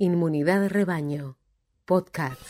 Inmunidad de Rebaño, podcast.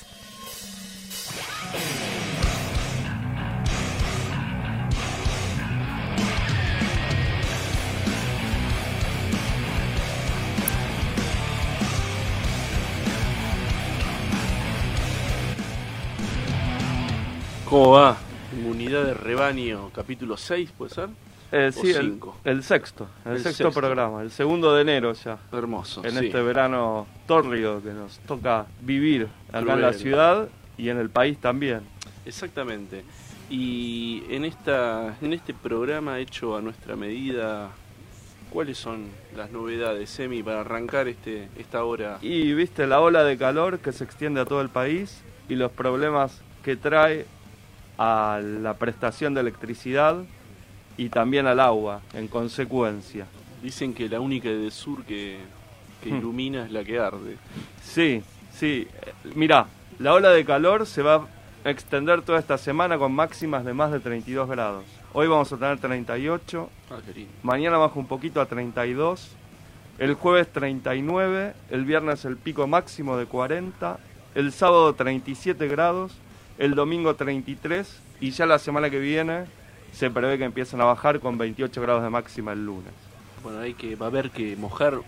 ¿Cómo va? Inmunidad de rebaño, capítulo 6, ¿puede ser? Eh, sí, el, sexto, el, El sexto, sexto. programa, el segundo de enero ya, Hermoso. en sí. este verano tórrido que nos toca vivir acá en la ciudad y en el país también. Exactamente. Y en, esta, en este programa hecho a nuestra medida, ¿cuáles son las novedades, Emi, para arrancar este, esta hora? Y viste la ola de calor que se extiende a todo el país y los problemas que trae a la prestación de electricidad y también al agua, en consecuencia. Dicen que la única de sur que, que Hmm. ilumina es la que arde. Sí, sí. Mirá, la ola de calor se va a extender toda esta semana con máximas de más de 32 grados. Hoy vamos a tener 38, Ah, mañana baja un poquito a 32, el jueves 39, el viernes el pico máximo de 40, el sábado 37 grados, el domingo 33 y ya la semana que viene se prevé que empiezan a bajar con 28 grados de máxima el lunes. Bueno, hay que, va a haber que mojar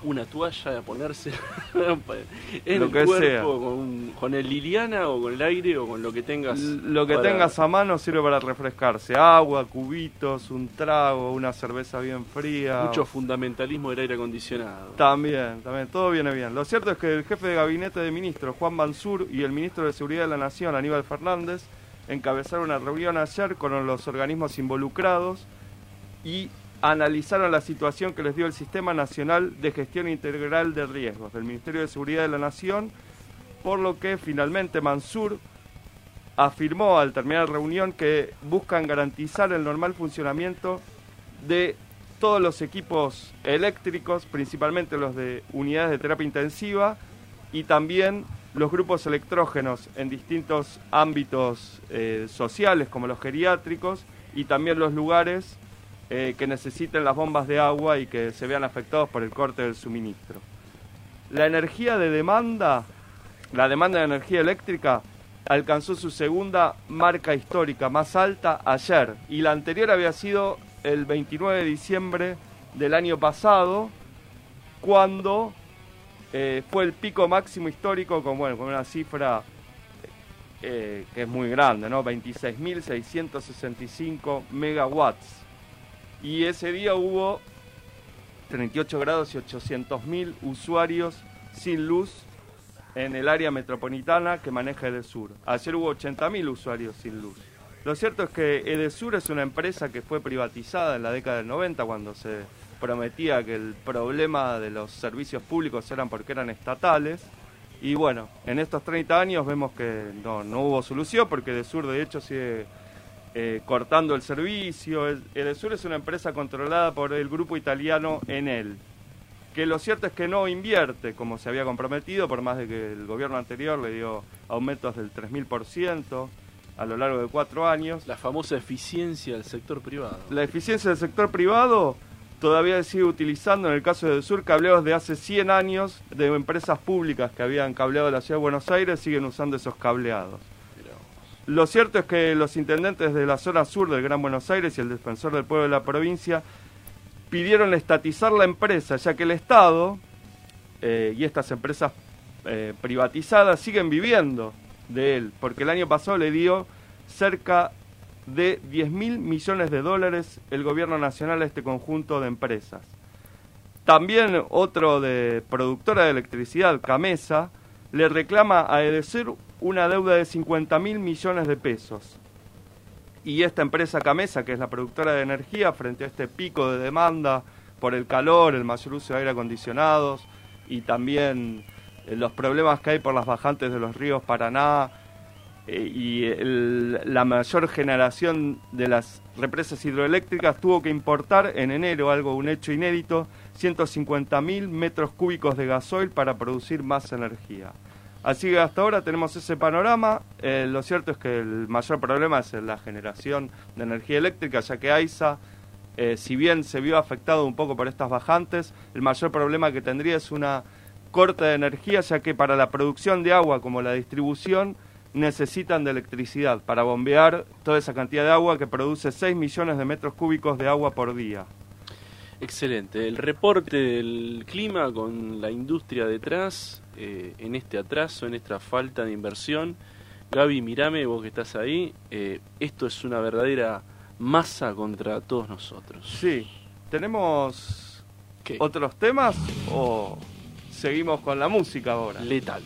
una toalla, ponerse en Lo el que cuerpo sea. Con, con el Liliana o con el aire o con lo que tengas. Lo que para- tengas a mano sirve para refrescarse. Agua, cubitos, un trago, una cerveza bien fría. Mucho fundamentalismo del aire acondicionado. También, también, todo viene bien. Lo cierto es que el jefe de gabinete de ministros, Juan Mansur, y el ministro de Seguridad de la Nación, Aníbal Fernández, encabezaron una reunión ayer con los organismos involucrados y analizaron la situación que les dio el Sistema Nacional de Gestión Integral de Riesgos del Ministerio de Seguridad de la Nación, por lo que finalmente Mansur afirmó al terminar la reunión que buscan garantizar el normal funcionamiento de todos los equipos eléctricos, principalmente los de unidades de terapia intensiva y también los grupos electrógenos en distintos ámbitos eh, sociales como los geriátricos y también los lugares eh, que necesiten las bombas de agua y que se vean afectados por el corte del suministro. La energía de demanda, la demanda de energía eléctrica alcanzó su segunda marca histórica más alta ayer y la anterior había sido el 29 de diciembre del año pasado cuando eh, fue el pico máximo histórico con, bueno, con una cifra eh, que es muy grande, ¿no? 26.665 megawatts. Y ese día hubo 38 grados y 800.000 usuarios sin luz en el área metropolitana que maneja Edesur. Ayer hubo 80.000 usuarios sin luz. Lo cierto es que Edesur es una empresa que fue privatizada en la década del 90 cuando se prometía que el problema de los servicios públicos eran porque eran estatales. Y bueno, en estos 30 años vemos que no, no hubo solución porque Edesur de hecho sigue eh, cortando el servicio. El- Edesur es una empresa controlada por el grupo italiano Enel, que lo cierto es que no invierte como se había comprometido, por más de que el gobierno anterior le dio aumentos del 3.000% a lo largo de cuatro años. La famosa eficiencia del sector privado. La eficiencia del sector privado todavía sigue utilizando, en el caso de Sur, cableos de hace 100 años de empresas públicas que habían cableado la ciudad de Buenos Aires, siguen usando esos cableados. Lo cierto es que los intendentes de la zona sur del Gran Buenos Aires y el defensor del pueblo de la provincia pidieron estatizar la empresa, ya que el Estado eh, y estas empresas eh, privatizadas siguen viviendo de él, porque el año pasado le dio cerca de 10 mil millones de dólares el gobierno nacional a este conjunto de empresas. También otro de productora de electricidad, Camesa, le reclama a Edesur una deuda de 50 mil millones de pesos. Y esta empresa Camesa, que es la productora de energía, frente a este pico de demanda por el calor, el mayor uso de aire acondicionados y también eh, los problemas que hay por las bajantes de los ríos Paraná y el- la mayor generación de las represas hidroeléctricas, tuvo que importar en enero, algo, un hecho inédito, 150.000 metros cúbicos de gasoil para producir más energía. Así que hasta ahora tenemos ese panorama. Eh, lo cierto es que el mayor problema es la generación de energía eléctrica, ya que AISA, eh, si bien se vio afectado un poco por estas bajantes, el mayor problema que tendría es una corte de energía, ya que para la producción de agua como la distribución necesitan de electricidad para bombear toda esa cantidad de agua que produce 6 millones de metros cúbicos de agua por día. Excelente. El reporte del clima con la industria detrás, eh, en este atraso, en esta falta de inversión. Gaby, mirame, vos que estás ahí, eh, esto es una verdadera masa contra todos nosotros. Sí. ¿Tenemos otros temas o seguimos con la música ahora? Letal.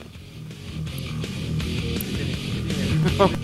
the focus.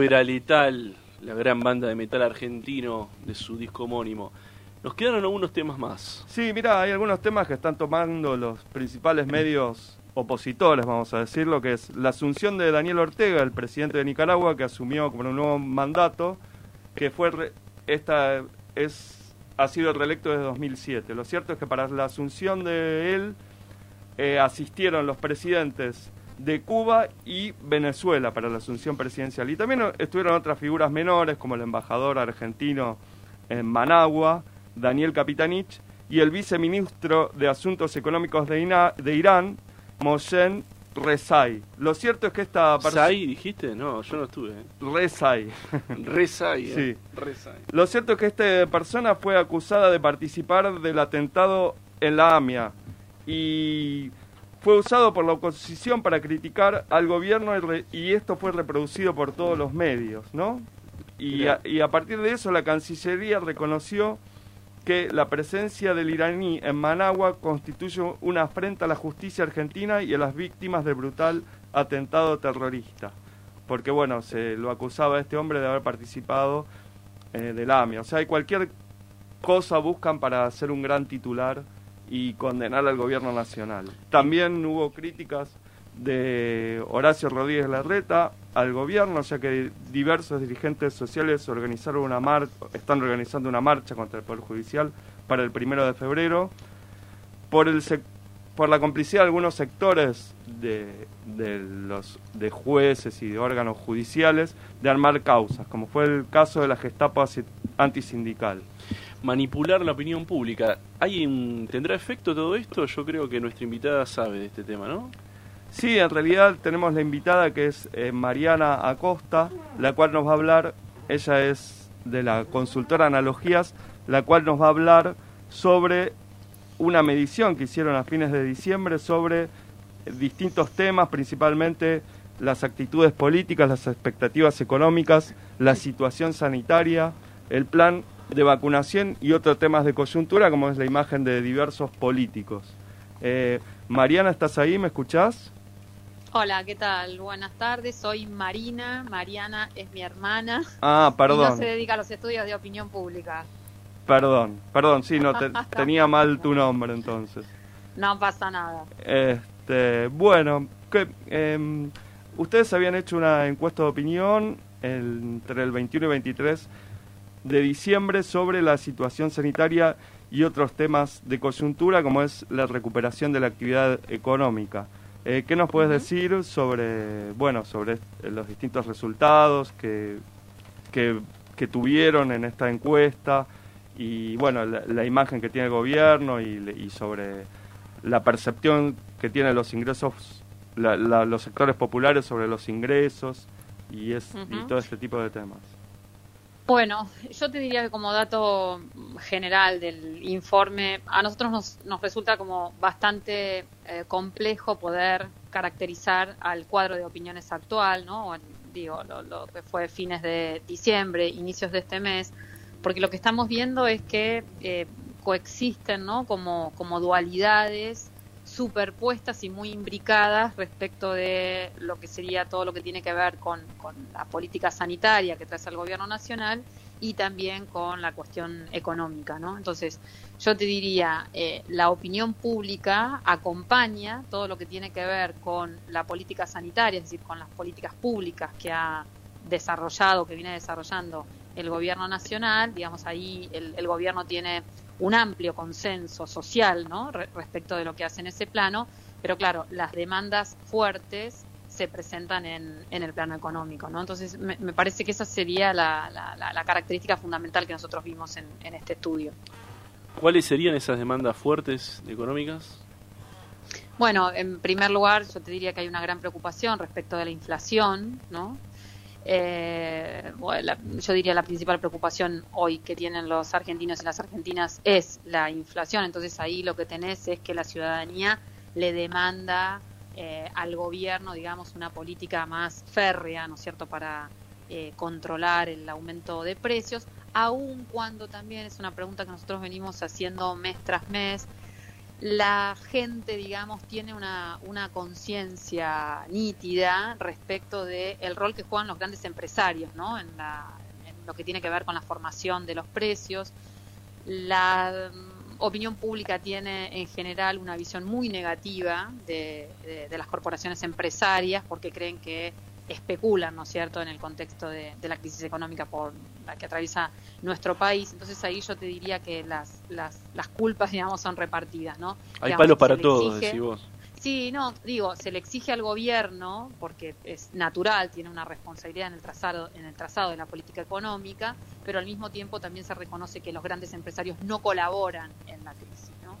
Era Letal, la gran banda de metal argentino de su disco homónimo. Nos quedaron algunos temas más. Sí, mira, hay algunos temas que están tomando los principales medios opositores, vamos a decirlo, que es la asunción de Daniel Ortega, el presidente de Nicaragua, que asumió como un nuevo mandato, que fue esta es ha sido reelecto desde 2007. Lo cierto es que para la asunción de él eh, asistieron los presidentes de Cuba y Venezuela para la asunción presidencial. Y también estuvieron otras figuras menores, como el embajador argentino en Managua, Daniel Capitanich, y el viceministro de Asuntos Económicos de, de Irán, Moshen Rezai. Lo cierto es que esta persona... dijiste? No, yo no estuve. ¿eh? Rezai. Rezai, ¿eh? Sí. Rezai. Lo cierto es que esta persona fue acusada de participar del atentado en la AMIA y fue usado por la oposición para criticar al gobierno y, esto fue reproducido por todos los medios, ¿no? Y a, partir de eso la Cancillería reconoció que la presencia del iraní en Managua constituye una afrenta a la justicia argentina y a las víctimas del brutal atentado terrorista. Porque, bueno, se lo acusaba a este hombre de haber participado eh, del AMIA. O sea, hay cualquier cosa buscan para hacer un gran titular y condenar al gobierno nacional. También hubo críticas de Horacio Rodríguez Larreta al gobierno, ya que diversos dirigentes sociales organizaron una mar están organizando una marcha contra el Poder Judicial para el primero de febrero por el por la complicidad de algunos sectores de, de, los de jueces y de órganos judiciales de armar causas, como fue el caso de la Gestapo antisindical manipular la opinión pública. ¿Hay un, ¿Tendrá efecto todo esto? Yo creo que nuestra invitada sabe de este tema, ¿no? Sí, en realidad tenemos la invitada que es eh, Mariana Acosta, la cual nos va a hablar, ella es de la consultora Analogías, la cual nos va a hablar sobre una medición que hicieron a fines de diciembre sobre distintos temas, principalmente las actitudes políticas, las expectativas económicas, la situación sanitaria, el plan de vacunación y otros temas de coyuntura, como es la imagen de diversos políticos. Eh, Mariana, ¿estás ahí? ¿Me escuchás? Hola, ¿qué tal? Buenas tardes, soy Marina, Mariana es mi hermana. Ah, perdón. Y no se dedica a los estudios de opinión pública. Perdón, perdón, sí, no, tenía mal tu nombre entonces. No pasa nada. Este, bueno, que, em, ustedes habían hecho una encuesta de opinión entre el 21 y 23 de diciembre sobre la situación sanitaria y otros temas de coyuntura como es la recuperación de la actividad económica. Eh, ¿Qué nos puedes decir sobre, bueno, sobre los distintos resultados que, que, tuvieron en esta encuesta y, bueno, la, imagen que tiene el gobierno y, sobre la percepción que tienen los ingresos, los sectores populares sobre los ingresos y, es, y todo este tipo de temas? Bueno, yo te diría que como dato general del informe, a nosotros nos, nos resulta como bastante eh, complejo poder caracterizar al cuadro de opiniones actual, ¿no? digo, lo, que fue fines de diciembre, inicios de este mes, porque lo que estamos viendo es que eh, coexisten, ¿no? Como, como dualidades superpuestas y muy imbricadas respecto de lo que sería todo lo que tiene que ver con, la política sanitaria que trae el gobierno nacional y también con la cuestión económica, ¿no? Entonces, yo te diría, eh, la opinión pública acompaña todo lo que tiene que ver con la política sanitaria, es decir, con las políticas públicas que ha desarrollado, que viene desarrollando el gobierno nacional, digamos, ahí el, el gobierno tiene un amplio consenso social ¿no? respecto de lo que hace en ese plano, pero claro, las demandas fuertes se presentan en, en el plano económico. ¿no? Entonces, me, parece que esa sería la, la, característica fundamental que nosotros vimos en, en este estudio. ¿Cuáles serían esas demandas fuertes económicas? Bueno, en primer lugar, yo te diría que hay una gran preocupación respecto de la inflación, ¿no? Eh, bueno, yo diría la principal preocupación hoy que tienen los argentinos y las argentinas es la inflación. Entonces ahí lo que tenés es que la ciudadanía le demanda eh, al gobierno, digamos, una política más férrea, ¿no es cierto?, para eh, controlar el aumento de precios, aun cuando también es una pregunta que nosotros venimos haciendo mes tras mes la gente, digamos, tiene una, conciencia nítida respecto del el rol que juegan los grandes empresarios, ¿no? En, lo que tiene que ver con la formación de los precios. La mm, opinión pública tiene en general una visión muy negativa de, de las corporaciones empresarias porque creen que especulan, ¿no es cierto?, en el contexto de, la crisis económica por la que atraviesa nuestro país. Entonces ahí yo te diría que las, las, las culpas, digamos, son repartidas, ¿no? Hay palos para todos, decís vos. Sí, no, digo, se le exige al gobierno, porque es natural, tiene una responsabilidad en el trazado, en el trazado de la política económica, pero al mismo tiempo también se reconoce que los grandes empresarios no colaboran en la crisis, ¿no?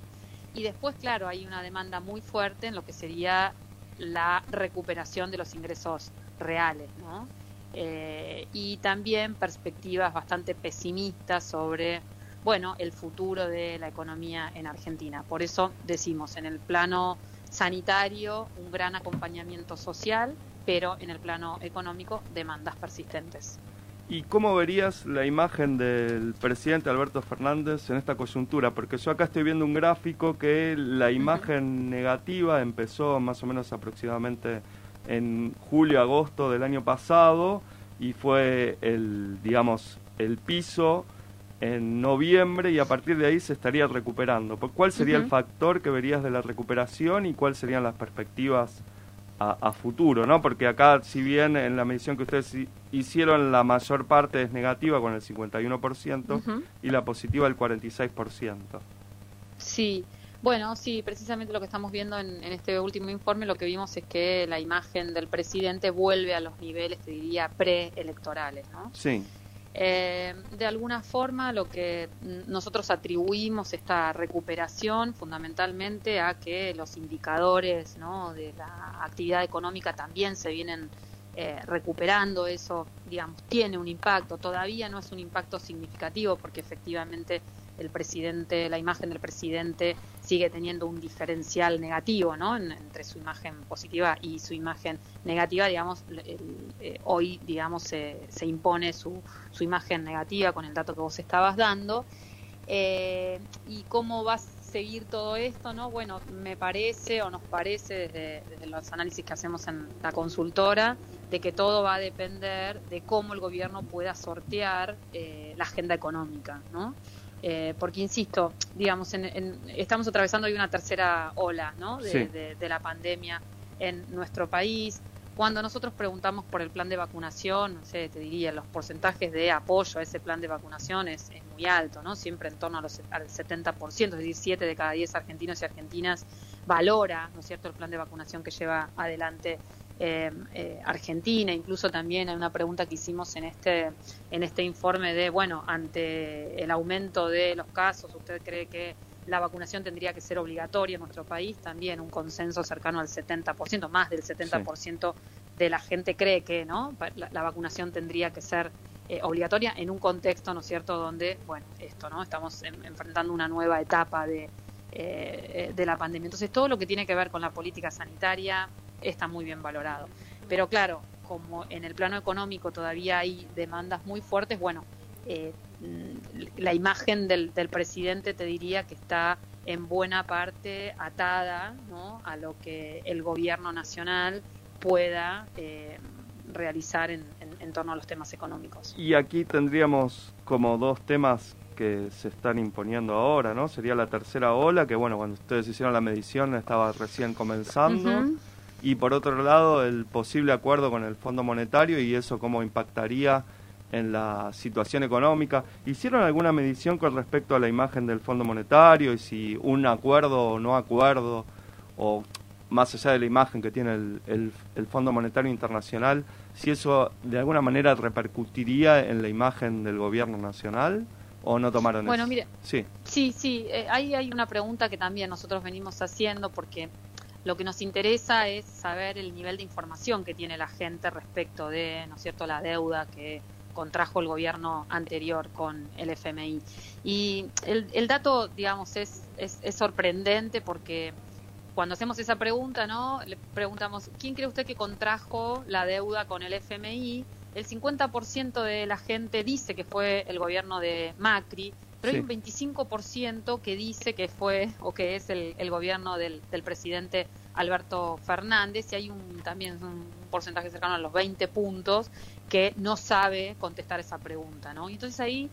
Y después, claro, hay una demanda muy fuerte en lo que sería la recuperación de los ingresos reales, ¿no? Eh, y también perspectivas bastante pesimistas sobre, bueno, el futuro de la economía en Argentina. Por eso decimos, en el plano sanitario, un gran acompañamiento social, pero en el plano económico, demandas persistentes. ¿Y cómo verías la imagen del presidente Alberto Fernández en esta coyuntura? Porque yo acá estoy viendo un gráfico que la imagen negativa empezó más o menos aproximadamente en julio, agosto del año pasado y fue el, digamos, el piso en noviembre y a partir de ahí se estaría recuperando. ¿Cuál sería el factor que verías de la recuperación y cuáles serían las perspectivas a, futuro? ¿no? Porque acá, si bien en la medición que ustedes hicieron la mayor parte es negativa con el 51% y la positiva el 46%. Sí. Bueno, sí, precisamente lo que estamos viendo en, este último informe, lo que vimos es que la imagen del presidente vuelve a los niveles, te diría, preelectorales, ¿no? Sí. Eh, de alguna forma, lo que nosotros atribuimos esta recuperación fundamentalmente a que los indicadores ¿no? de la actividad económica también se vienen eh, recuperando eso, digamos, tiene un impacto. Todavía no es un impacto significativo porque efectivamente el presidente, la imagen del presidente sigue teniendo un diferencial negativo, ¿no? entre su imagen positiva y su imagen negativa, digamos, eh, hoy, digamos, se, se impone su, su, imagen negativa con el dato que vos estabas dando. Eh, ¿Y cómo va a seguir todo esto? no Bueno, me parece o nos parece desde, desde los análisis que hacemos en la consultora, de que todo va a depender de cómo el gobierno pueda sortear eh, la agenda económica, ¿no? Eh, porque insisto, digamos, en, estamos atravesando hoy una tercera ola ¿no? de, la pandemia en nuestro país. Cuando nosotros preguntamos por el plan de vacunación, no sé, te diría, los porcentajes de apoyo a ese plan de vacunación es, muy alto, ¿no? Siempre en torno a los, al 70%, es decir, 7 de cada 10 argentinos y argentinas valora, ¿no es cierto?, el plan de vacunación que lleva adelante eh, eh, Argentina, incluso también hay una pregunta que hicimos en este, en este informe de, bueno, ante el aumento de los casos, ¿usted cree que la vacunación tendría que ser obligatoria en nuestro país? También un consenso cercano al 70%, más del 70% de la gente cree que no la, vacunación tendría que ser eh, obligatoria en un contexto, ¿no es cierto?, donde, bueno, esto, ¿no? Estamos enfrentando una nueva etapa de, de la pandemia. Entonces, todo lo que tiene que ver con la política sanitaria, está muy bien valorado. Pero claro, como en el plano económico todavía hay demandas muy fuertes, bueno, eh, la imagen del, presidente te diría que está en buena parte atada ¿no? a lo que el gobierno nacional pueda eh, realizar en, en, torno a los temas económicos. Y aquí tendríamos como dos temas que se están imponiendo ahora, ¿no? Sería la tercera ola, que bueno, cuando ustedes hicieron la medición estaba recién comenzando y por otro lado el posible acuerdo con el Fondo Monetario y eso cómo impactaría en la situación económica. ¿Hicieron alguna medición con respecto a la imagen del Fondo Monetario y si un acuerdo o no acuerdo, o más allá de la imagen que tiene el, el, Fondo Monetario Internacional, si eso de alguna manera repercutiría en la imagen del gobierno nacional? ¿O no tomaron bueno, mire, sí, sí, sí eh, ahí hay una pregunta que también nosotros venimos haciendo porque lo que nos interesa es saber el nivel de información que tiene la gente respecto de, ¿no es cierto?, la deuda que contrajo el gobierno anterior con el FMI. Y el, dato, digamos, es, es, sorprendente porque cuando hacemos esa pregunta, ¿no? Le preguntamos, ¿quién cree usted que contrajo la deuda con el FMI? El 50% de la gente dice que fue el gobierno de Macri, pero hay un 25% que dice que fue o que es el, gobierno del, presidente Alberto Fernández y hay un también un porcentaje cercano a los 20 puntos que no sabe contestar esa pregunta, ¿no? Y entonces ahí,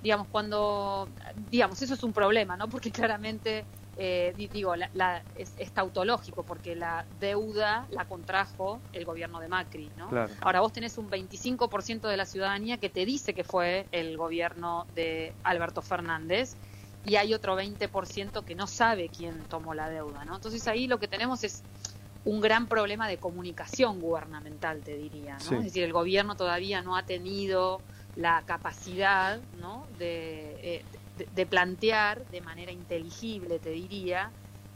digamos, cuando, digamos, eso es un problema, ¿no? Porque claramente eh, digo, la, es, tautológico porque la deuda la contrajo el gobierno de Macri, ¿no? Ahora vos tenés un 25% de la ciudadanía que te dice que fue el gobierno de Alberto Fernández y hay otro 20% que no sabe quién tomó la deuda, ¿no? Entonces ahí lo que tenemos es un gran problema de comunicación gubernamental, te diría, ¿no? Es decir, el gobierno todavía no ha tenido la capacidad, ¿no? de, eh, de, plantear de manera inteligible, te diría,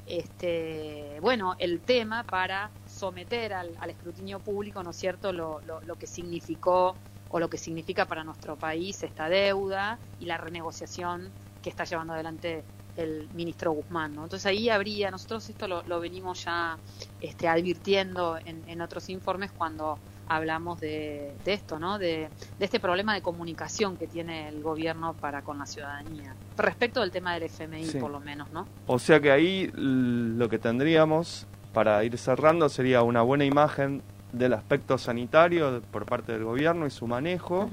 este, bueno, el tema para someter al, escrutinio público, ¿no es cierto?, lo, lo, que significó o lo que significa para nuestro país esta deuda y la renegociación que está llevando adelante el ministro Guzmán. ¿no? Entonces ahí habría, nosotros esto lo, lo venimos ya este, advirtiendo en, en, otros informes cuando hablamos de, esto, ¿no? De, este problema de comunicación que tiene el gobierno para con la ciudadanía. Respecto del tema del FMI, por lo menos, ¿no? O sea que ahí lo que tendríamos para ir cerrando sería una buena imagen del aspecto sanitario por parte del gobierno y su manejo.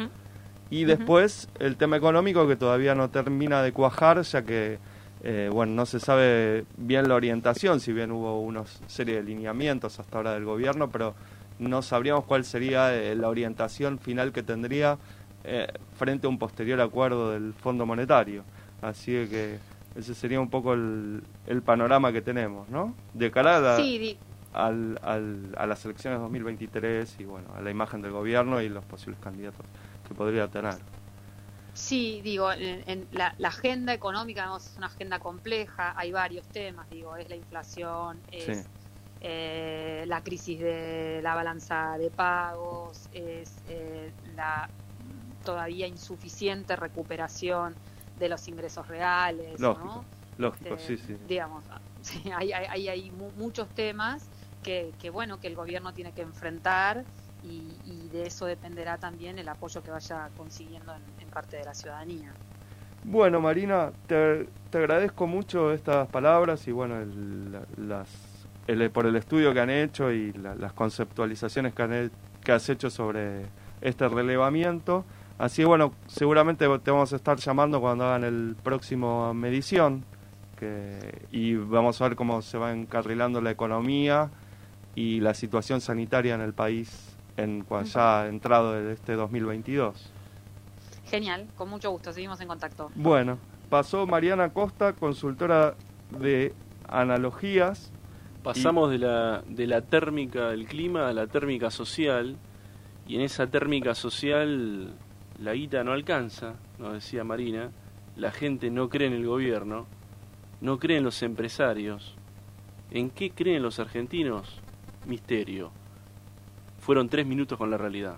Y después el tema económico que todavía no termina de cuajar, ya que eh, bueno, no se sabe bien la orientación, si bien hubo una serie de lineamientos hasta ahora del gobierno, pero no sabríamos cuál sería eh, la orientación final que tendría eh, frente a un posterior acuerdo del Fondo Monetario. Así que ese sería un poco el, panorama que tenemos, ¿no? De cara a, al, a las elecciones 2023 y bueno, a la imagen del gobierno y los posibles candidatos que podría tener. Sí, digo, en, la, agenda económica es una agenda compleja, hay varios temas, digo, es la inflación, es eh, la crisis de la balanza de pagos, es eh, la todavía insuficiente recuperación de los ingresos reales, Lógico, ¿no? Lógico, Este, sí, sí. Digamos, sí, hay, hay, hay- hay mu- muchos temas que, que, bueno, que el gobierno tiene que enfrentar y, y de eso dependerá también el apoyo que vaya consiguiendo en, en parte de la ciudadanía. Bueno, Marina, te, te agradezco mucho estas palabras y bueno, el- las, el- por el estudio que han hecho y la- las conceptualizaciones que, han que has hecho sobre este relevamiento. Así bueno, seguramente te vamos a estar llamando cuando hagan el próximo medición que, y vamos a ver cómo se va encarrilando la economía y la situación sanitaria en el país en cuando ya ha entrado este 2022. Genial, con mucho gusto, seguimos en contacto. Bueno, pasó Mariana Costa, consultora de analogías. Pasamos de la, de la térmica del clima a la térmica social, y en esa térmica social la guita no alcanza, nos decía Marina, la gente no cree en el gobierno, no cree en los empresarios. ¿En qué creen los argentinos? Misterio. Fueron tres minutos con la realidad.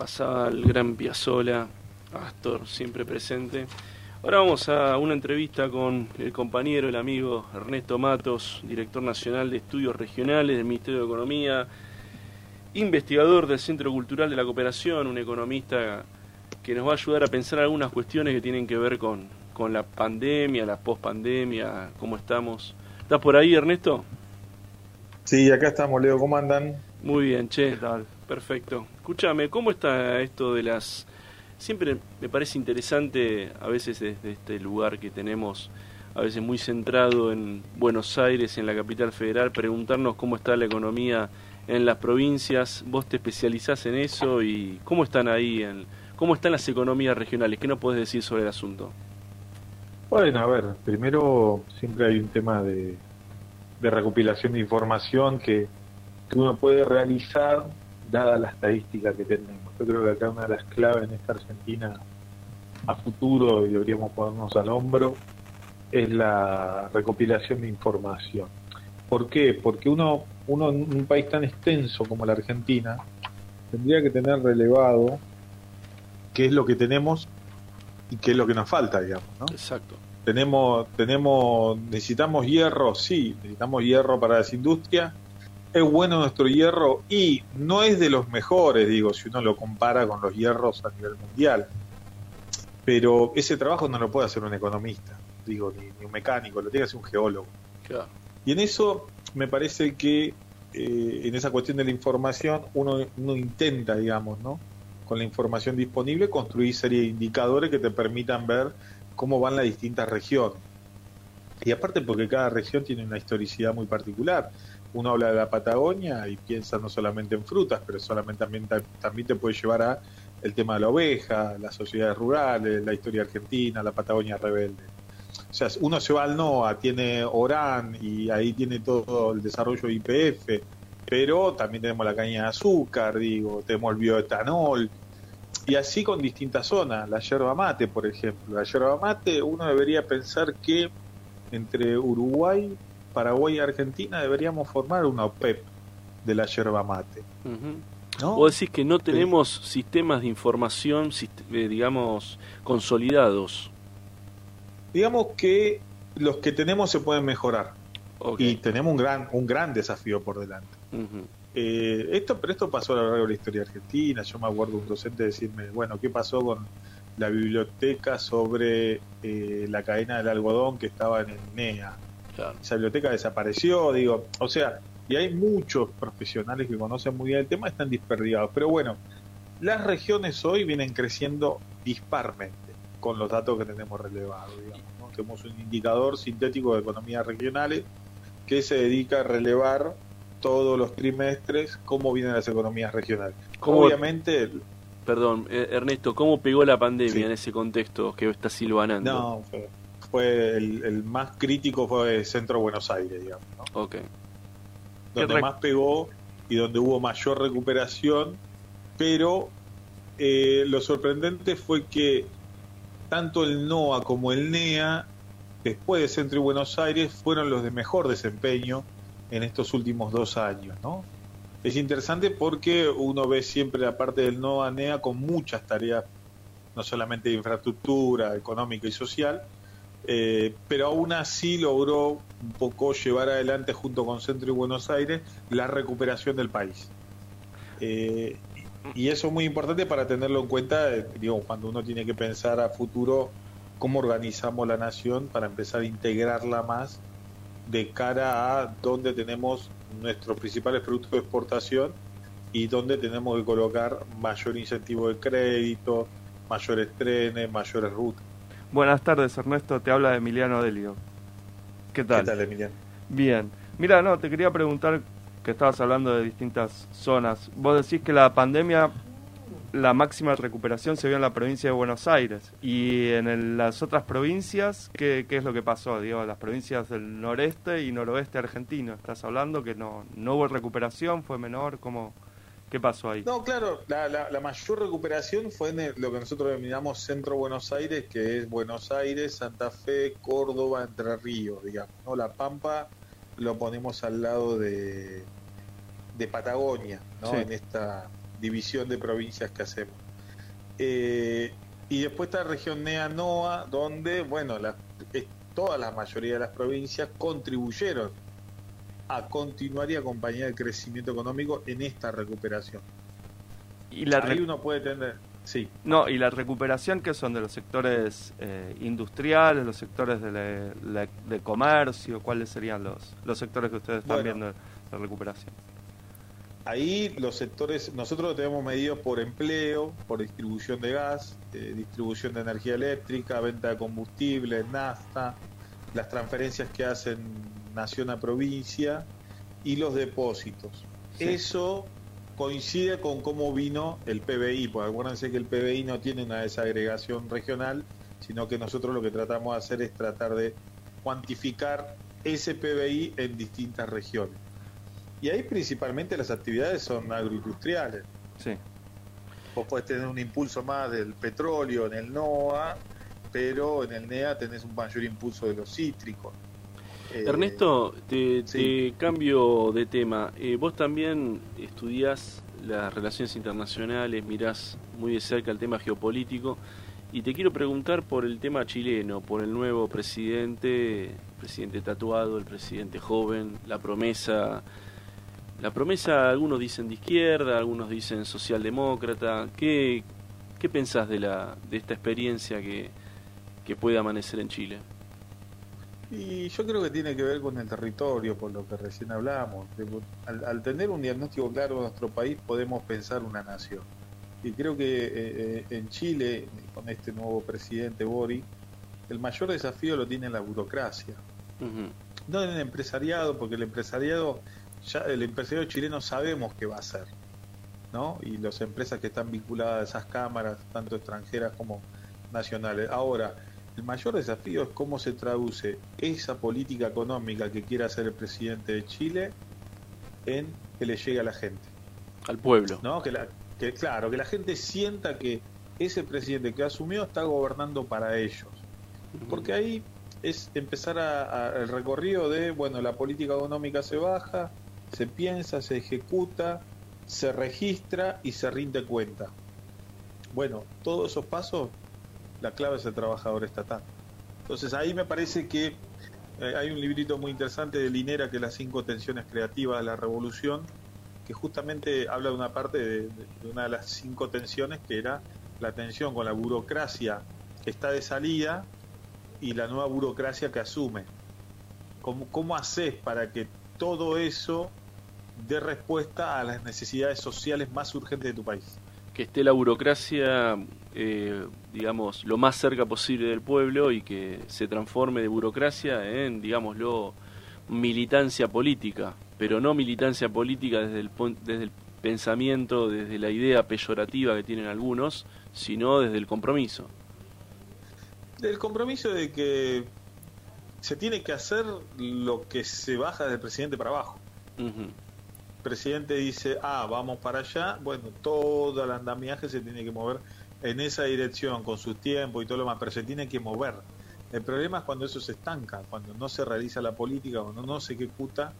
Pasaba el gran Piazzola, Astor, siempre presente. Ahora vamos a una entrevista con el compañero, el amigo Ernesto Matos, director nacional de estudios regionales del Ministerio de Economía, investigador del Centro Cultural de la Cooperación, un economista que nos va a ayudar a pensar algunas cuestiones que tienen que ver con, con la pandemia, la pospandemia, cómo estamos. ¿Estás por ahí, Ernesto? Sí, acá estamos, Leo, ¿cómo andan? Muy bien, che. ¿Qué tal? Perfecto. Escúchame, ¿cómo está esto de las... Siempre me parece interesante, a veces desde este lugar que tenemos, a veces muy centrado en Buenos Aires, en la capital federal, preguntarnos cómo está la economía en las provincias. Vos te especializás en eso y cómo están ahí, en, cómo están las economías regionales. ¿Qué nos podés decir sobre el asunto? Bueno, a ver, primero siempre hay un tema de, de recopilación de información que, que uno puede realizar dada la estadística que tenemos. Yo creo que acá una de las claves en esta Argentina a futuro, y deberíamos ponernos al hombro, es la recopilación de información. ¿Por qué? Porque uno, uno en un país tan extenso como la Argentina tendría que tener relevado qué es lo que tenemos y qué es lo que nos falta, digamos, ¿no? Exacto. tenemos tenemos necesitamos hierro sí necesitamos hierro para las industrias es bueno nuestro hierro y no es de los mejores digo si uno lo compara con los hierros a nivel mundial pero ese trabajo no lo puede hacer un economista digo ni, ni un mecánico lo tiene que hacer un geólogo Claro. y en eso me parece que eh, en esa cuestión de la información uno, uno intenta, digamos, ¿no? Con la información disponible construir serie de indicadores que te permitan ver cómo van las distintas regiones. Y aparte porque cada región tiene una historicidad muy particular. Uno habla de la Patagonia y piensa no solamente en frutas, pero solamente también, también te puede llevar a el tema de la oveja, las sociedades rurales, la historia argentina, la Patagonia rebelde. o sea, uno se va al NOA, tiene Orán y ahí tiene todo el desarrollo de IPF, pero también tenemos la caña de azúcar, digo, tenemos el bioetanol, y así con distintas zonas, la yerba mate, por ejemplo. La yerba mate, uno debería pensar que entre Uruguay, Paraguay y Argentina deberíamos formar una OPEP de la yerba mate. ¿No? Vos decís que no tenemos sistemas de información, eh, digamos, consolidados. Digamos que los que tenemos se pueden mejorar. Y tenemos un gran, un gran desafío por delante. Eh, esto, pero esto pasó a lo largo de la historia argentina. Yo me acuerdo un docente decirme, bueno, ¿qué pasó con la biblioteca sobre eh, la cadena del algodón que estaba en el NEA? Esa biblioteca desapareció, digo, o sea, y hay muchos profesionales que conocen muy bien el tema, están desperdigados. Pero bueno, las regiones hoy vienen creciendo disparmente con los datos que tenemos relevados. Tenemos un indicador sintético de economías regionales que se dedica a relevar todos los trimestres cómo vienen las economías regionales. Obviamente... Perdón, eh, Ernesto, ¿cómo pegó la pandemia en ese contexto que está silvanando? No, fue, el, más crítico fue Centro Buenos Aires, digamos. Ok. Donde más pegó y donde hubo mayor recuperación, pero eh, lo sorprendente fue que tanto el NOA como el NEA, después de Centro y Buenos Aires, fueron los de mejor desempeño en estos últimos dos años, ¿no? Es interesante porque uno ve siempre la parte del no ANEA con muchas tareas, no solamente de infraestructura, económica y social, eh, pero aún así logró un poco llevar adelante junto con Centro y Buenos Aires la recuperación del país. Eh, y eso es muy importante para tenerlo en cuenta, eh, cuando uno tiene que pensar a futuro cómo organizamos la nación para empezar a integrarla más de cara a dónde tenemos nuestros principales productos de exportación y dónde tenemos que colocar mayor incentivo de crédito, mayores trenes, mayores rutas. Buenas tardes, Ernesto. Te habla Emiliano Delio. ¿Qué tal? ¿Qué tal, Emiliano? Bien. Mira, no, te quería preguntar que estabas hablando de distintas zonas. Vos decís que la pandemia la máxima recuperación se vio en la provincia de Buenos Aires. ¿Y en las otras provincias qué, qué es lo que pasó? Digo, las provincias del noreste y noroeste argentino. ¿Estás hablando que no, no hubo recuperación? ¿Fue menor? ¿Cómo, ¿Qué pasó ahí? No, claro, la, la, mayor recuperación fue en lo que nosotros denominamos Centro Buenos Aires, que es Buenos Aires, Santa Fe, Córdoba, Entre Ríos, digamos. ¿no? La Pampa lo ponemos al lado de, de Patagonia, ¿no? En esta división de provincias que hacemos. Eh, y después está la región NEA-NOA, donde, bueno, la, toda la mayoría de las provincias contribuyeron a continuar y acompañar el crecimiento económico en esta recuperación. Y la Ahí uno puede tener, sí. No, y la recuperación que son de los sectores eh, industriales, los sectores de, comercio, ¿cuáles serían los, los sectores que ustedes están viendo de recuperación? Ahí los sectores, nosotros lo tenemos medido por empleo, por distribución de gas, eh, distribución de energía eléctrica, venta de combustible, nafta, las transferencias que hacen nación a provincia y los depósitos. Eso coincide con cómo vino el PBI, porque acuérdense que el PBI no tiene una desagregación regional, sino que nosotros lo que tratamos de hacer es tratar de cuantificar ese PBI en distintas regiones. Y ahí principalmente las actividades son agroindustriales. Sí. Vos podés tener un impulso más del petróleo en el NOA, pero en el NEA tenés un mayor impulso de los cítricos. Eh, Ernesto, te, cambio de tema. Eh, vos también estudiás las relaciones internacionales, mirás muy de cerca el tema geopolítico y te quiero preguntar por el tema chileno, por el nuevo presidente, el presidente tatuado, el presidente joven, la promesa la promesa, algunos dicen de izquierda, algunos dicen socialdemócrata. ¿Qué, qué pensás de, la, de esta experiencia que, que puede amanecer en Chile? Y yo creo que tiene que ver con el territorio, por lo que recién hablamos. Al, tener un diagnóstico claro de nuestro país, podemos pensar una nación. Y creo que eh, eh, en Chile, con este nuevo presidente Boric, el mayor desafío lo tiene la burocracia. No en el empresariado, porque el empresariado ya el empresario chileno sabemos qué va a hacer, ¿no? Y las empresas que están vinculadas a esas cámaras, tanto extranjeras como nacionales. Ahora, el mayor desafío es cómo se traduce esa política económica que quiere hacer el presidente de Chile en que le llegue a la gente. Al pueblo. ¿No? Que, la, que claro, que la gente sienta que ese presidente que asumió está gobernando para ellos. Porque ahí es empezar a, el recorrido de, bueno, la política económica se baja, se piensa, se ejecuta, se registra y se rinde cuenta. Bueno, todos esos pasos, la clave es el trabajador estatal. Entonces ahí me parece que eh, hay un librito muy interesante de Linera que es las cinco tensiones creativas de la revolución, que justamente habla de una parte de, una de las cinco tensiones que era la tensión con la burocracia que está de salida y la nueva burocracia que asume. ¿Cómo, cómo haces para que todo eso dé respuesta a las necesidades sociales más urgentes de tu país? Que esté la burocracia, eh, digamos, lo más cerca posible del pueblo y que se transforme de burocracia en, digámoslo, militancia política, pero no militancia política desde el, desde el pensamiento, desde la idea peyorativa que tienen algunos, sino desde el compromiso. Del compromiso de que se tiene que hacer lo que se baja del presidente para abajo. El presidente dice, ah, vamos para allá, bueno, todo el andamiaje se tiene que mover en esa dirección, con su tiempo y todo lo demás, pero se tiene que mover. El problema es cuando eso se estanca, cuando no se realiza la política, cuando no se ejecuta,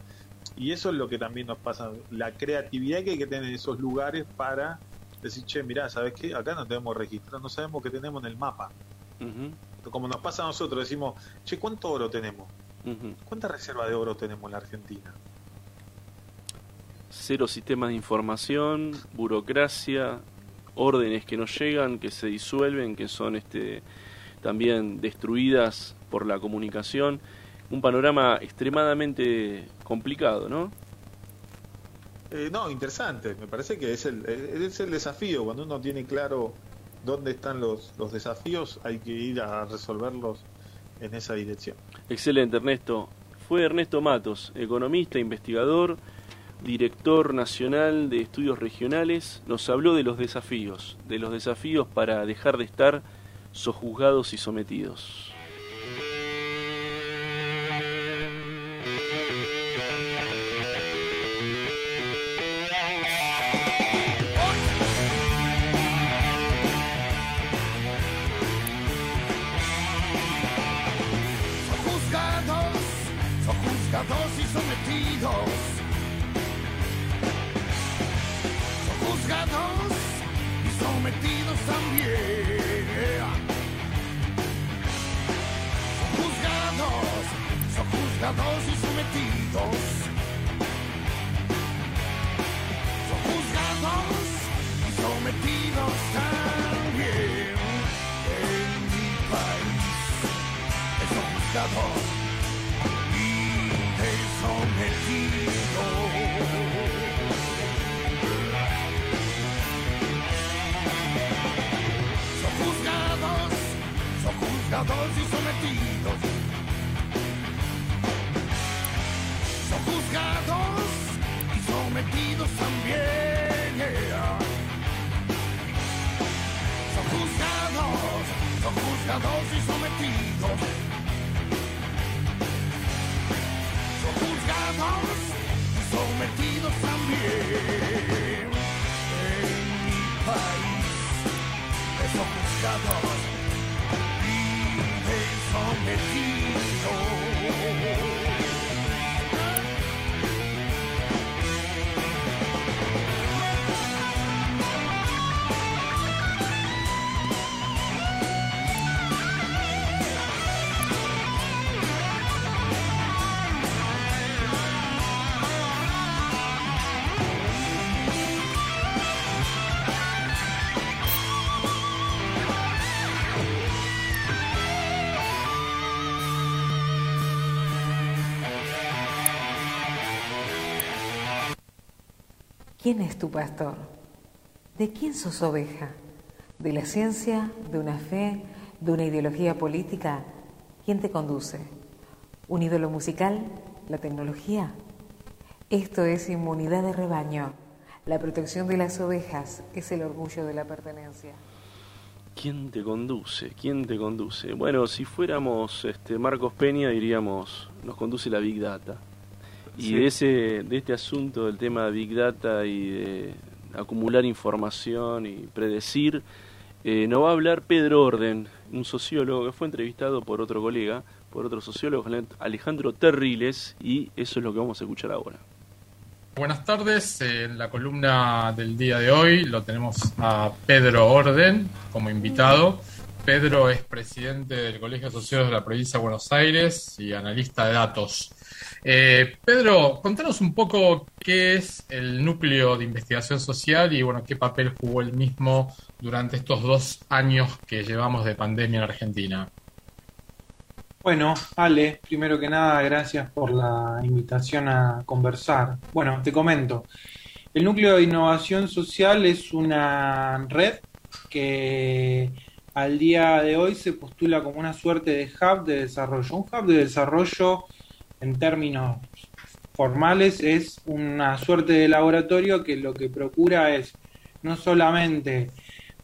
y eso es lo que también nos pasa, la creatividad que hay que tener en esos lugares para decir, che, mirá, ¿sabes qué? Acá no tenemos registro, no sabemos qué tenemos en el mapa. Como nos pasa a nosotros, decimos, che, ¿cuánto oro tenemos? ¿Cuánta reserva de oro tenemos en la Argentina? Cero sistemas de información, burocracia, órdenes que no llegan, que se disuelven, que son este también destruidas por la comunicación. Un panorama extremadamente complicado, ¿no? Eh, no, interesante. Me parece que es el, es el desafío. Cuando uno tiene claro dónde están los, los desafíos, hay que ir a resolverlos en esa dirección. Excelente, Ernesto. Fue Ernesto Matos, economista, investigador, director nacional de estudios regionales. Nos habló de los desafíos, de los desafíos para dejar de estar sojuzgados y sometidos. Y sometidos. Son juzgados y sometidos también. En mi país, son juzgados. Son juzgados, son juzgados y sometidos. Son juzgados y sometidos también. Son juzgados, son juzgados y sometidos. sometidos también en mi país. Esos juzgados ¿Quién es tu pastor? ¿De quién sos oveja? ¿De la ciencia? ¿De una fe? ¿De una ideología política? ¿Quién te conduce? ¿Un ídolo musical? ¿La tecnología? Esto es inmunidad de rebaño. La protección de las ovejas es el orgullo de la pertenencia. ¿Quién te conduce? ¿Quién te conduce? Bueno, si fuéramos este, Marcos Peña diríamos, nos conduce la Big Data. Y Sí. de, ese, de este asunto del tema de Big Data y de acumular información y predecir, eh, nos va a hablar Pedro Orden, un sociólogo que fue entrevistado por otro colega, por otro sociólogo, Alejandro Terriles, y eso es lo que vamos a escuchar ahora. Buenas tardes, en la columna del día de hoy lo tenemos a Pedro Orden como invitado. Pedro es presidente del Colegio de Sociólogos de la provincia de Buenos Aires y analista de datos. Eh, Pedro, contanos un poco qué es el núcleo de investigación social y bueno, qué papel jugó el mismo durante estos dos años que llevamos de pandemia en Argentina. Bueno, Ale, primero que nada, gracias por la invitación a conversar. Bueno, te comento. El núcleo de innovación social es una red que al día de hoy se postula como una suerte de hub de desarrollo. Un hub de desarrollo, en términos formales, es una suerte de laboratorio que lo que procura es no solamente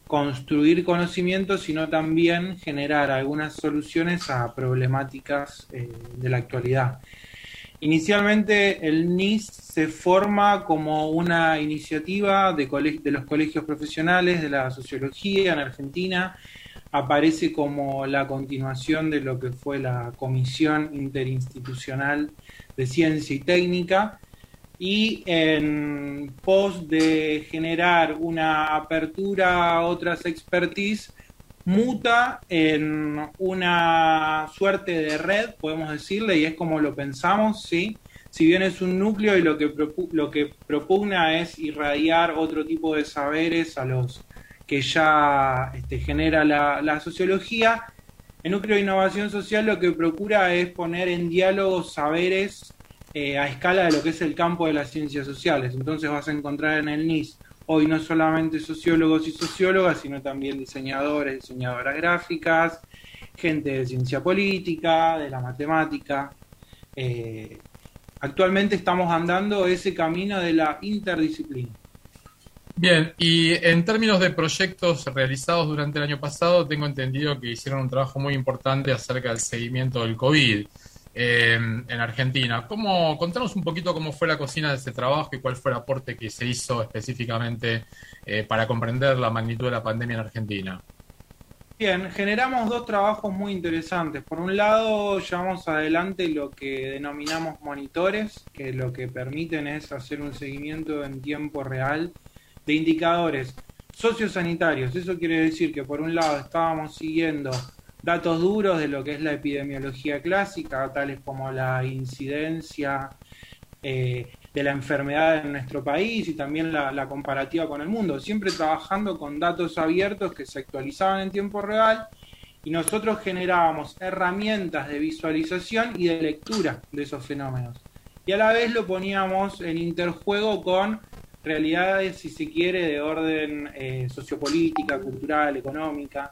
construir conocimientos, sino también generar algunas soluciones a problemáticas eh, de la actualidad. Inicialmente el NIS se forma como una iniciativa de los colegios profesionales de la sociología en Argentina, aparece como la continuación de lo que fue la Comisión Interinstitucional de Ciencia y Técnica, y en pos de generar una apertura a otras expertise, muta en una suerte de red, podemos decirle, y es como lo pensamos, ¿sí? Si bien es un núcleo y lo que, lo que propugna es irradiar otro tipo de saberes a los que ya este, genera la, sociología, el núcleo de innovación social lo que procura es poner en diálogo saberes eh, a escala de lo que es el campo de las ciencias sociales. Entonces vas a encontrar en el NIS hoy no solamente sociólogos y sociólogas, sino también diseñadores, diseñadoras gráficas, gente de ciencia política, de la matemática. Eh, actualmente estamos andando ese camino de la interdisciplina. Bien, y en términos de proyectos realizados durante el año pasado, tengo entendido que hicieron un trabajo muy importante acerca del seguimiento del COVID eh, en Argentina. ¿Cómo, contanos un poquito cómo fue la cocina de ese trabajo y cuál fue el aporte que se hizo específicamente eh, para comprender la magnitud de la pandemia en Argentina. Bien, generamos dos trabajos muy interesantes. Por un lado, llevamos adelante lo que denominamos monitores, que lo que permiten es hacer un seguimiento en tiempo real de indicadores sociosanitarios. Eso quiere decir que por un lado estábamos siguiendo datos duros de lo que es la epidemiología clásica, tales como la incidencia eh, de la enfermedad en nuestro país y también la, la comparativa con el mundo, siempre trabajando con datos abiertos que se actualizaban en tiempo real y nosotros generábamos herramientas de visualización y de lectura de esos fenómenos. Y a la vez lo poníamos en interjuego con realidades, si se quiere, de orden eh, sociopolítica, cultural, económica,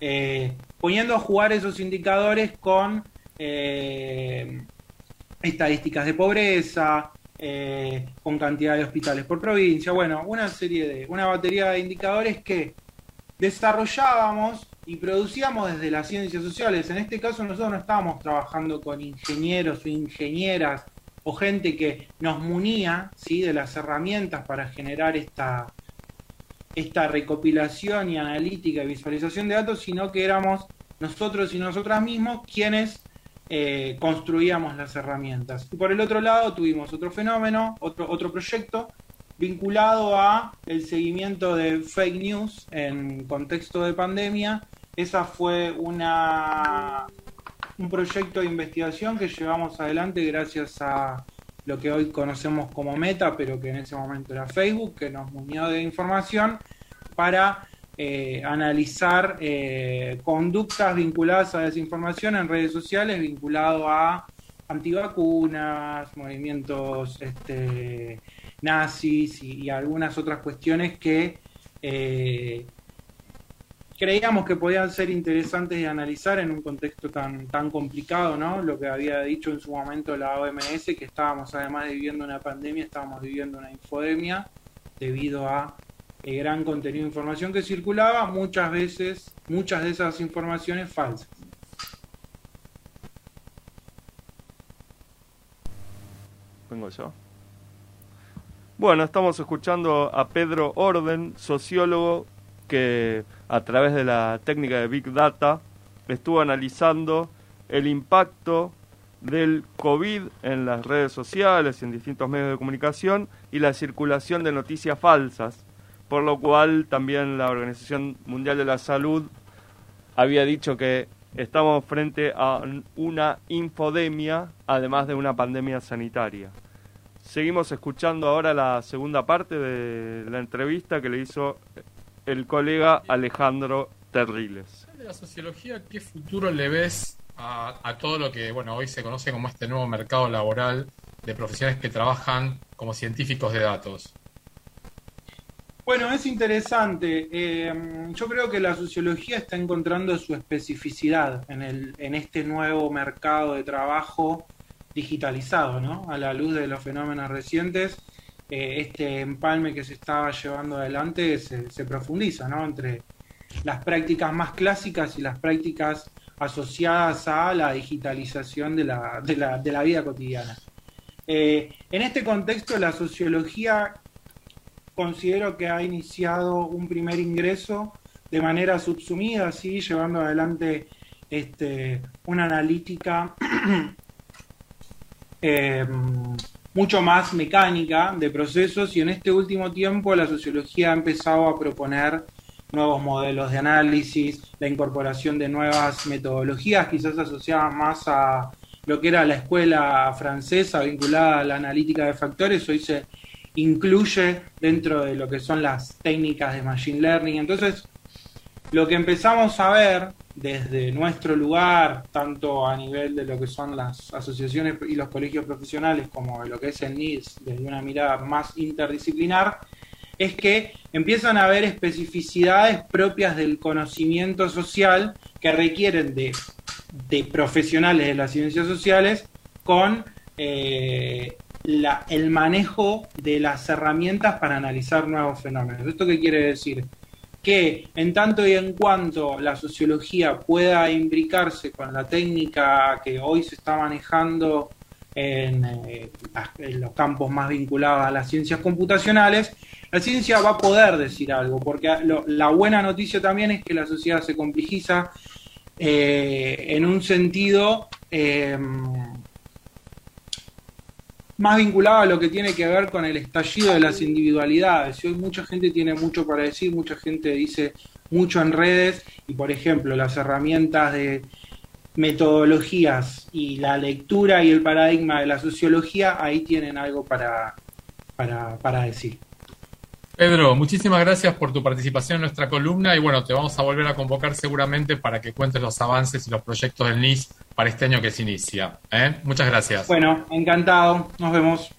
eh, poniendo a jugar esos indicadores con eh, estadísticas de pobreza, eh, con cantidad de hospitales por provincia, bueno, una serie de, una batería de indicadores que desarrollábamos y producíamos desde las ciencias sociales. En este caso nosotros no estábamos trabajando con ingenieros o ingenieras o gente que nos munía ¿sí? de las herramientas para generar esta, esta recopilación y analítica y visualización de datos, sino que éramos nosotros y nosotras mismos quienes eh, construíamos las herramientas. Y por el otro lado tuvimos otro fenómeno, otro, otro proyecto vinculado a el seguimiento de fake news en contexto de pandemia. Esa fue una un proyecto de investigación que llevamos adelante gracias a lo que hoy conocemos como Meta, pero que en ese momento era Facebook, que nos munió de información para eh, analizar eh, conductas vinculadas a desinformación en redes sociales, vinculado a antivacunas, movimientos este, nazis y, y, algunas otras cuestiones que eh, creíamos que podían ser interesantes de analizar en un contexto tan, tan complicado, ¿no? Lo que había dicho en su momento la OMS, que estábamos además de viviendo una pandemia, estábamos viviendo una infodemia debido a el gran contenido de información que circulaba, muchas veces, muchas de esas informaciones falsas. Vengo yo. Bueno, estamos escuchando a Pedro Orden, sociólogo que a través de la técnica de Big Data estuvo analizando el impacto del COVID en las redes sociales y en distintos medios de comunicación y la circulación de noticias falsas, por lo cual también la Organización Mundial de la Salud había dicho que estamos frente a una infodemia, además de una pandemia sanitaria. Seguimos escuchando ahora la segunda parte de la entrevista que le hizo el colega Alejandro Terriles. De la sociología, ¿qué futuro le ves a, a, todo lo que bueno hoy se conoce como este nuevo mercado laboral de profesionales que trabajan como científicos de datos? Bueno, es interesante. Eh, yo creo que la sociología está encontrando su especificidad en, el, en este nuevo mercado de trabajo digitalizado, ¿no? A la luz de los fenómenos recientes, eh, este empalme que se estaba llevando adelante se, se, profundiza, ¿no? Entre las prácticas más clásicas y las prácticas asociadas a la digitalización de la, de la, de la vida cotidiana. Eh, en este contexto, la sociología considero que ha iniciado un primer ingreso de manera subsumida, ¿sí? llevando adelante este, una analítica eh, mucho más mecánica de procesos y en este último tiempo la sociología ha empezado a proponer nuevos modelos de análisis, la incorporación de nuevas metodologías, quizás asociadas más a lo que era la escuela francesa vinculada a la analítica de factores, hoy se incluye dentro de lo que son las técnicas de Machine Learning. Entonces, lo que empezamos a ver desde nuestro lugar, tanto a nivel de lo que son las asociaciones y los colegios profesionales, como de lo que es el NIS, desde una mirada más interdisciplinar, es que empiezan a haber especificidades propias del conocimiento social que requieren de, profesionales de las ciencias sociales con eh, el manejo de las herramientas para analizar nuevos fenómenos. ¿Esto qué quiere decir? Que en tanto y en cuanto la sociología pueda imbricarse con la técnica que hoy se está manejando en, eh, los campos más vinculados a las ciencias computacionales, la ciencia va a poder decir algo, porque la buena noticia también es que la sociedad se complejiza eh, en un sentido eh, más vinculado a lo que tiene que ver con el estallido de las individualidades. Hoy mucha gente tiene mucho para decir, mucha gente dice mucho en redes y, por ejemplo, las herramientas de metodologías y la lectura y el paradigma de la sociología, ahí tienen algo para, para, para decir. Pedro, muchísimas gracias por tu participación en nuestra columna y bueno, te vamos a volver a convocar seguramente para que cuentes los avances y los proyectos del NIS para este año que se inicia. ¿eh? Muchas gracias. Bueno, encantado. Nos vemos.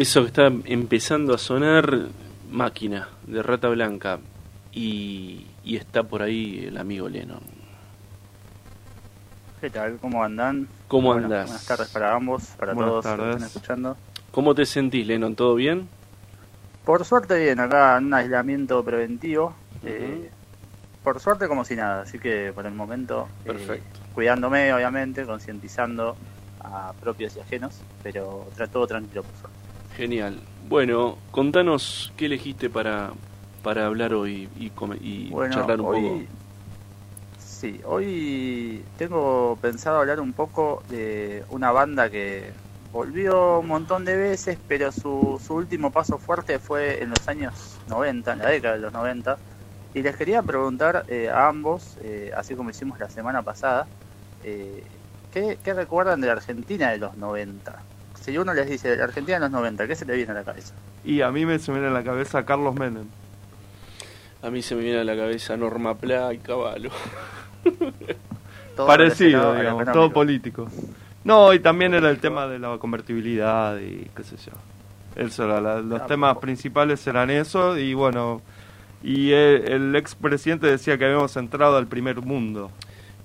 Eso que está empezando a sonar, máquina de rata blanca. Y, y está por ahí el amigo Lennon. ¿Qué tal? ¿Cómo andan? ¿Cómo Bueno, andás? Buenas tardes para ambos, para Buenas todos los que tardes. están escuchando. ¿Cómo te sentís, Lennon? ¿Todo bien? Por suerte bien, acá en un aislamiento preventivo. eh, por suerte como si nada, así que por el momento eh, cuidándome obviamente, concientizando a propios y ajenos, pero todo tranquilo por suerte. Genial. Bueno, contanos qué elegiste para, para hablar hoy y, y Bueno, charlar un hoy, poco. sí, hoy tengo pensado hablar un poco de una banda que volvió un montón de veces, pero su, su último paso fuerte fue en los años 90, en la década de los 90, Y les quería preguntar eh, a ambos, eh, así como hicimos la semana pasada, eh, ¿qué, ¿qué recuerdan de la Argentina de los 90? Si uno les dice la Argentina de los 90, ¿qué se le viene a la cabeza? Y a mí me se me viene a la cabeza Carlos Menem. A mí se me viene a la cabeza Norma Pla y Caballo. Todo Parecido, digamos, todo político. No, y también era el tema de la convertibilidad y qué sé yo. Eso, era la- los temas principales eran eso y bueno, y el, el expresidente decía que habíamos entrado al primer mundo.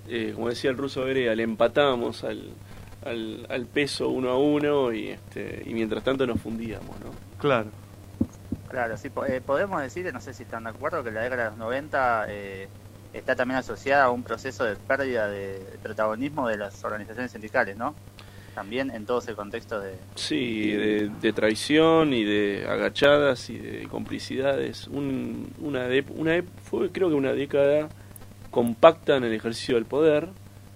Eh, como decía el ruso Berea, le empatamos al, al, al peso uno a uno y, este, y mientras tanto nos fundíamos, ¿no? Claro. Claro, sí, po- eh, podemos decir, no sé si están de acuerdo, que la década de los 90 eh, está también asociada a un proceso de pérdida de protagonismo de las organizaciones sindicales, ¿no? También en todo ese contexto de... Sí, de, de traición y de agachadas y de complicidades. Un, una, de- una fue creo que una década compacta en el ejercicio del poder,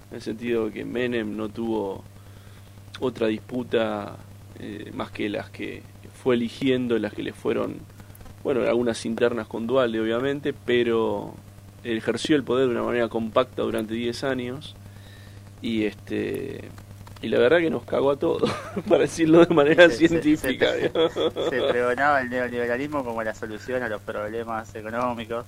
en el sentido de que Menem no tuvo otra disputa eh, más que las que fue eligiendo, las que le fueron, bueno, algunas internas con Dualde obviamente, pero ejerció el poder de una manera compacta durante 10 años y este y la verdad que nos cagó a todos, para decirlo de manera Se- científica. se- pregonaba el neoliberalismo como la solución a los problemas económicos.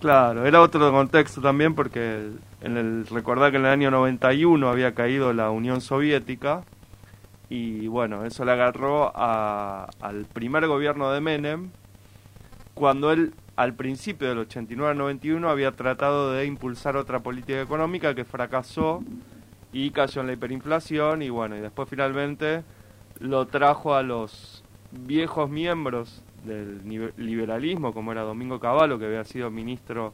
Claro, era otro contexto también porque en el recordar que en el año 91 había caído la Unión Soviética y bueno, eso le agarró a- al primer gobierno de Menem cuando él al principio del 89 al 91 había tratado de impulsar otra política económica que fracasó y cayó en la hiperinflación y bueno, y después finalmente lo trajo a los viejos miembros del liberalismo, como era Domingo Cavallo, que había sido ministro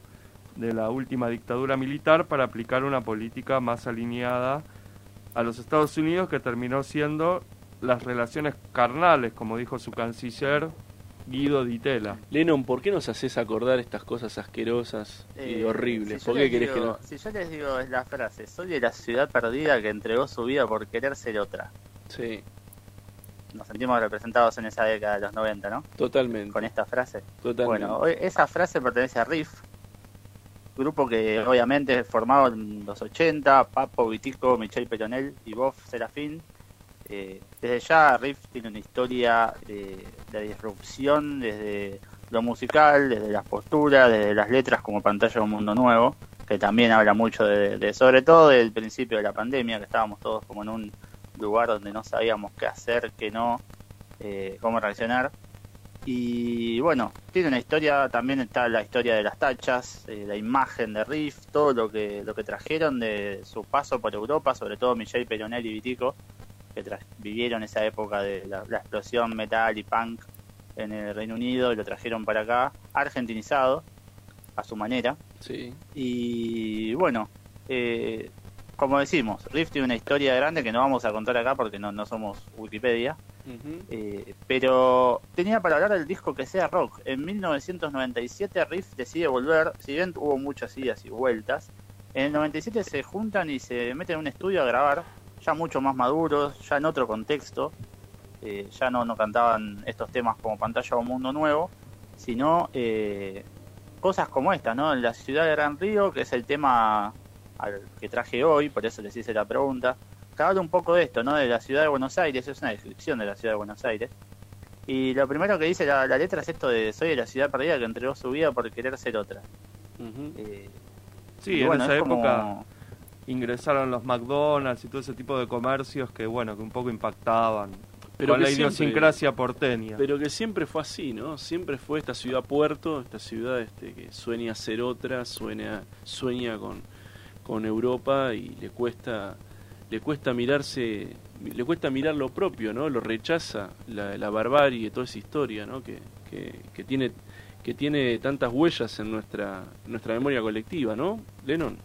de la última dictadura militar, para aplicar una política más alineada a los Estados Unidos, que terminó siendo las relaciones carnales, como dijo su canciller Guido Di Tella. Lennon, ¿por qué nos haces acordar estas cosas asquerosas y Eh, horribles? si yo ¿Por qué les querés que digo- no? Si yo les digo es la frase, soy de la ciudad perdida que entregó su vida por querer ser otra. Sí, Nos sentimos representados en esa década de los 90, ¿no? totalmente. Con esta frase. totalmente. Bueno, hoy- esa frase pertenece a Riff, grupo que obviamente formado en los 80, Papo, Vitico, Michel Peronel y Bob Serafín. Eh, desde ya Riff tiene una historia de, disrupción desde lo musical, desde las posturas, desde las letras como Pantalla de un Mundo Nuevo, que también habla mucho de, de- sobre todo del principio de la pandemia, que estábamos todos como en un lugar donde no sabíamos qué hacer, qué no, eh, cómo reaccionar. Y bueno, tiene una historia, también está la historia de las tachas, eh, la imagen de Riff, todo lo que lo que trajeron de su paso por Europa, sobre todo Michel Peronel y Vitico, que vivieron esa época de la, la explosión metal y punk en el Reino Unido y lo trajeron para acá, argentinizado, a su manera. Sí, Y bueno, eh, como decimos, Riff tiene una historia grande que no vamos a contar acá porque no, no somos Wikipedia. Eh, pero tenía para hablar del disco que sea rock. En 1997 Riff decide volver, si bien hubo muchas idas y vueltas, en el 97 se juntan y se meten en un estudio a grabar, ya mucho más maduros, ya en otro contexto, eh, ya no, no cantaban estos temas como Pantalla o un Mundo Nuevo, sino eh, cosas como esta, ¿no? La ciudad de Gran Río, que es el tema al que traje hoy, por eso les hice la pregunta, habla un poco de esto, ¿no? De la ciudad de Buenos Aires, es una descripción de la ciudad de Buenos Aires. Y lo primero que dice la, la letra es esto de soy de la ciudad perdida que entregó su vida por querer ser otra. Eh, Sí, en bueno, esa es como- época ingresaron los McDonald's y todo ese tipo de comercios que, bueno, que un poco impactaban Pero con la siempre- idiosincrasia porteña. Pero que siempre fue así, ¿no? Siempre fue esta ciudad puerto, esta ciudad este, que sueña ser otra, sueña, sueña con, con Europa y le cuesta, le cuesta mirarse, le cuesta mirar lo propio, ¿no? Lo rechaza la, la barbarie, toda esa historia, ¿no? Que, que, que tiene que tiene tantas huellas en nuestra nuestra memoria colectiva, ¿no? Lennon.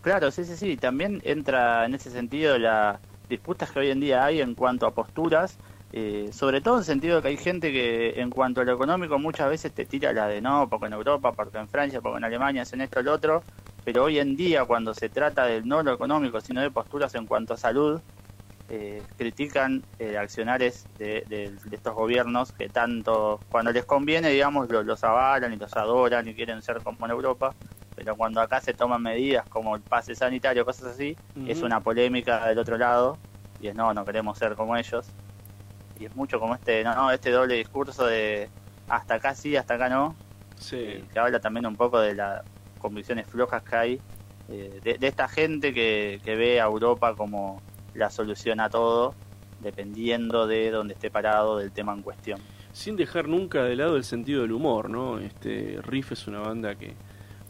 Claro, sí, sí, sí. También entra en ese sentido las disputas que hoy en día hay en cuanto a posturas, eh, sobre todo en el sentido de que hay gente que en cuanto a lo económico muchas veces te tira la de no, porque en Europa, porque en Francia, porque en Alemania hacen esto, lo otro, pero hoy en día cuando se trata del no lo económico, sino de posturas en cuanto a salud, eh, critican eh, accionares de, de- de estos gobiernos que tanto, cuando les conviene, digamos, lo- los avalan y los adoran y quieren ser como en Europa, pero cuando acá se toman medidas como el pase sanitario, cosas así, es una polémica del otro lado y es no, no queremos ser como ellos. Y es mucho como este, no, no, este doble discurso de hasta acá sí, hasta acá no, Sí. eh, que habla también un poco de las convicciones flojas que hay, eh, de, esta gente que, que ve a Europa como la solución a todo, dependiendo de dónde esté parado del tema en cuestión. Sin dejar nunca de lado el sentido del humor, ¿no? Este Riff es una banda que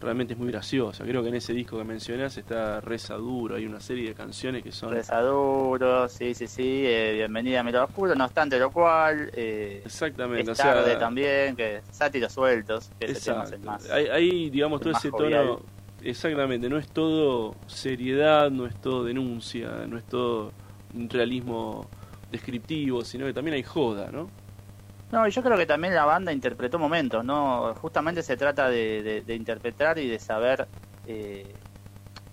realmente es muy graciosa. Creo que en ese disco que mencionás está Reza Duro, hay una serie de canciones que son Rezaduro, sí, sí, sí, eh, bienvenida a mi lado oscuro, no obstante lo cual, eh, exactamente, es o sea, tarde también, que sátiros sueltos, que ese tema es más. Hay, hay, digamos, todo ese jovial. tono. Exactamente, no es todo seriedad, no es todo denuncia, no es todo un realismo descriptivo, sino que también hay joda, ¿no? No, yo creo que también la banda interpretó momentos, ¿no? Justamente se trata de, de- interpretar y de saber eh,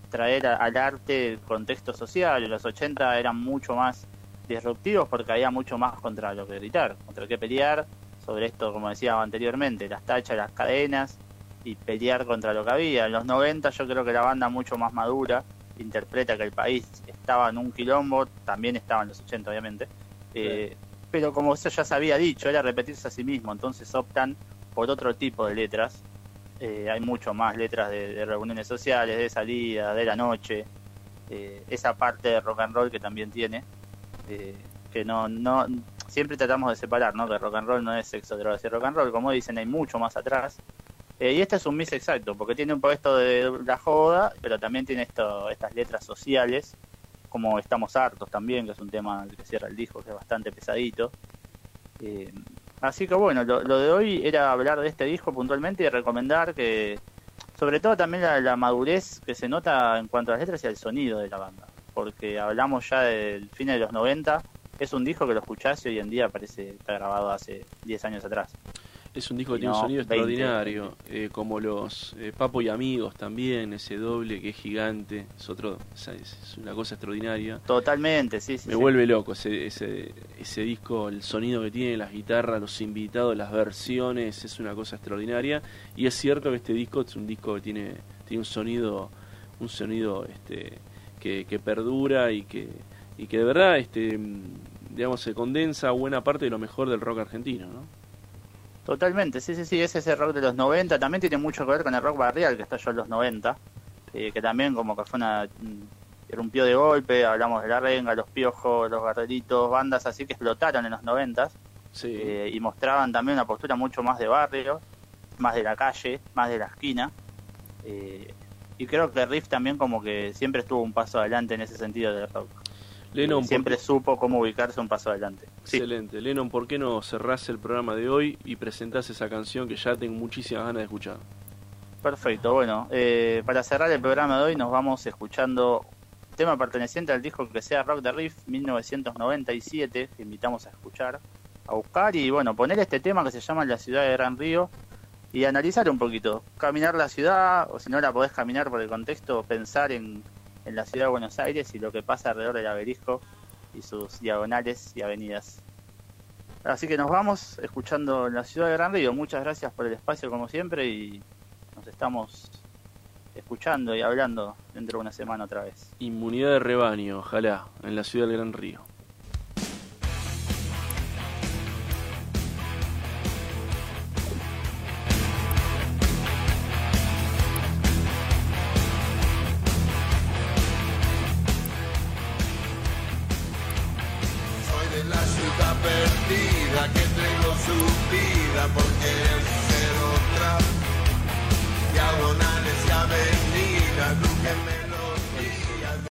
traer al arte contexto social. Los 80 eran mucho más disruptivos porque había mucho más contra lo que gritar, contra qué pelear, sobre esto, como decía anteriormente, las tachas, las cadenas y pelear contra lo que había. En los 90 yo creo que la banda mucho más madura interpreta que el país estaba en un quilombo, también estaba en los 80 obviamente, eh, pero como eso ya se había dicho, era repetirse a sí mismo, entonces optan por otro tipo de letras. Eh, hay mucho más letras de, reuniones sociales, de salida, de la noche, eh, esa parte de rock and roll que también tiene, eh, que no, no, siempre tratamos de separar, ¿no? Que rock and roll no es sexo, drogas y rock and roll, como dicen, hay mucho más atrás. Eh, y este es un mix exacto, porque tiene un poco esto de la joda, pero también tiene esto, estas letras sociales, como Estamos Hartos también, que es un tema que cierra el disco, que es bastante pesadito. Eh, así que bueno, lo, lo de hoy era hablar de este disco puntualmente y recomendar que, sobre todo también la, la madurez que se nota en cuanto a las letras y al sonido de la banda, porque hablamos ya del fin de los 90, es un disco que lo escuchás y hoy en día parece que está grabado hace 10 años atrás. Es un disco que tiene un sonido 20, extraordinario, eh, como los eh, Papo y Amigos también, ese doble que es gigante, es otro, es, una cosa extraordinaria. Totalmente, sí, sí. Me sí. vuelve loco ese, ese, ese disco, el sonido que tiene, las guitarras, los invitados, las versiones, es una cosa extraordinaria. Y es cierto que este disco es un disco que tiene, tiene un sonido, un sonido este, que, que perdura y que, y que de verdad, este, mm, digamos, se condensa buena parte de lo mejor del rock argentino, ¿no? Totalmente, sí, sí, sí, es ese rock de los 90, también tiene mucho que ver con el rock barrial que estalló en los 90, eh, que también como que fue una... mm, irrumpió de golpe, hablamos de La Renga, Los Piojos, Los Guerreritos, bandas así que explotaron en los 90 Sí. eh, y mostraban también una postura mucho más de barrio, más de la calle, más de la esquina. eh, y creo que Riff también como que siempre estuvo un paso adelante en ese sentido del rock. Lennon, siempre ¿por supo cómo ubicarse un paso adelante. Sí. Excelente. Lennon, ¿por qué no cerrás el programa de hoy y presentás esa canción que ya tengo muchísimas ganas de escuchar? Perfecto, bueno, eh, para cerrar el programa de hoy nos vamos escuchando tema perteneciente al disco que sea Rock the Riff 1997, que invitamos a escuchar, a buscar y bueno, poner este tema que se llama La ciudad de Gran Río y analizar un poquito, caminar la ciudad o si no la podés caminar por el contexto, pensar en, en la ciudad de Buenos Aires y lo que pasa alrededor del aberisco y sus diagonales y avenidas. Así que nos vamos escuchando La ciudad de Gran Río. Muchas gracias por el espacio como siempre y nos estamos escuchando y hablando dentro de una semana otra vez. Inmunidad de rebaño, ojalá, en la ciudad del Gran Río.